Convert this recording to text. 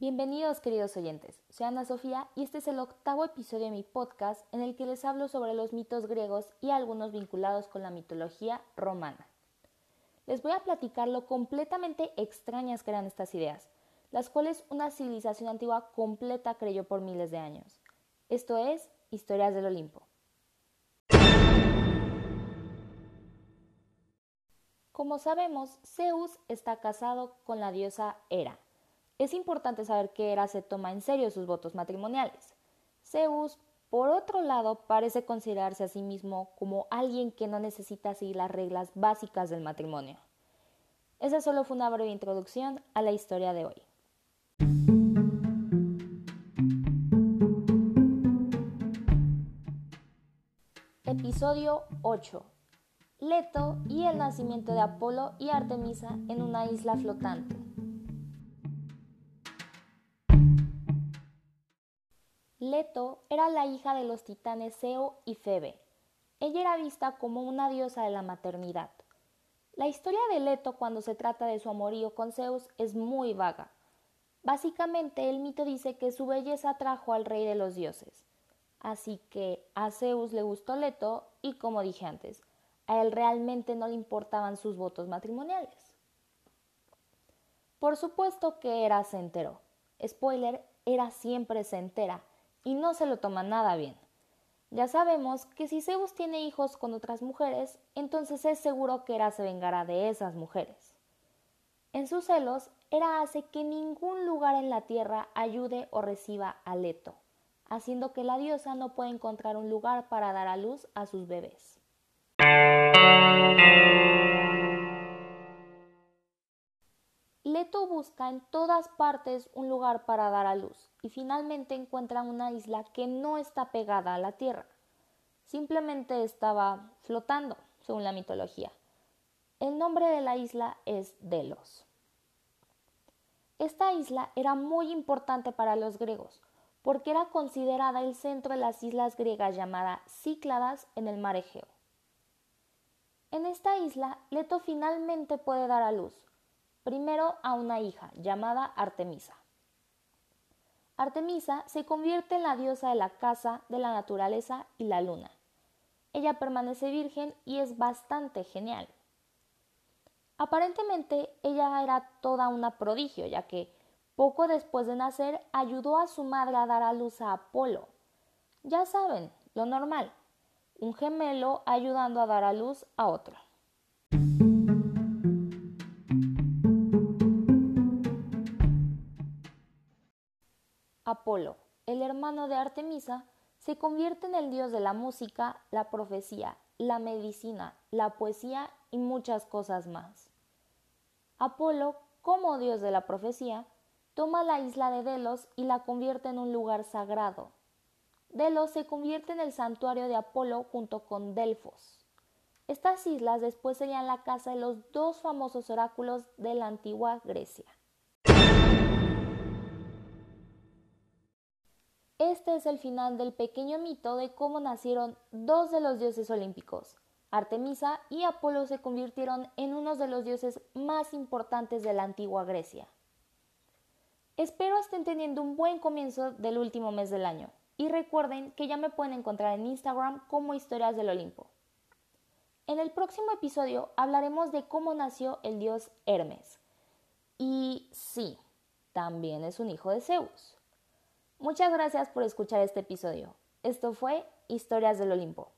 Bienvenidos queridos oyentes, soy Ana Sofía y este es el octavo episodio de mi podcast en el que les hablo sobre los mitos griegos y algunos vinculados con la mitología romana. Les voy a platicar lo completamente extrañas que eran estas ideas, las cuales una civilización antigua completa creyó por miles de años. Esto es Historias del Olimpo. Como sabemos, Zeus está casado con la diosa Hera es importante saber que Hera se toma en serio sus votos matrimoniales. Zeus, por otro lado, parece considerarse a sí mismo como alguien que no necesita seguir las reglas básicas del matrimonio. Esa solo fue una breve introducción a la historia de hoy. Episodio 8. Leto y el nacimiento de Apolo y Artemisa en una isla flotante. Leto era la hija de los titanes Zeo y Febe. Ella era vista como una diosa de la maternidad. La historia de Leto cuando se trata de su amorío con Zeus es muy vaga. Básicamente el mito dice que su belleza atrajo al rey de los dioses. Así que a Zeus le gustó Leto y como dije antes, a él realmente no le importaban sus votos matrimoniales. Por supuesto que era se enteró. Spoiler, era siempre se entera y no se lo toma nada bien. Ya sabemos que si Zeus tiene hijos con otras mujeres, entonces es seguro que Hera se vengará de esas mujeres. En sus celos, Hera hace que ningún lugar en la tierra ayude o reciba a Leto, haciendo que la diosa no pueda encontrar un lugar para dar a luz a sus bebés. Leto busca en todas partes un lugar para dar a luz y finalmente encuentra una isla que no está pegada a la tierra. Simplemente estaba flotando, según la mitología. El nombre de la isla es Delos. Esta isla era muy importante para los griegos porque era considerada el centro de las islas griegas llamadas Cícladas en el mar Egeo. En esta isla, Leto finalmente puede dar a luz, primero a una hija llamada Artemisa. Artemisa se convierte en la diosa de la casa, de la naturaleza y la luna. Ella permanece virgen y es bastante genial. Aparentemente ella era toda una prodigio, ya que poco después de nacer ayudó a su madre a dar a luz a Apolo. Ya saben, lo normal, un gemelo ayudando a dar a luz a otro. Apolo, el hermano de Artemisa, se convierte en el dios de la música, la profecía, la medicina, la poesía y muchas cosas más. Apolo, como dios de la profecía, toma la isla de Delos y la convierte en un lugar sagrado. Delos se convierte en el santuario de Apolo junto con Delfos. Estas islas después serían la casa de los dos famosos oráculos de la antigua Grecia. Este es el final del pequeño mito de cómo nacieron dos de los dioses olímpicos. Artemisa y Apolo se convirtieron en unos de los dioses más importantes de la antigua Grecia. Espero estén teniendo un buen comienzo del último mes del año y recuerden que ya me pueden encontrar en Instagram como Historias del Olimpo. En el próximo episodio hablaremos de cómo nació el dios Hermes. Y sí, también es un hijo de Zeus. Muchas gracias por escuchar este episodio. Esto fue Historias del Olimpo.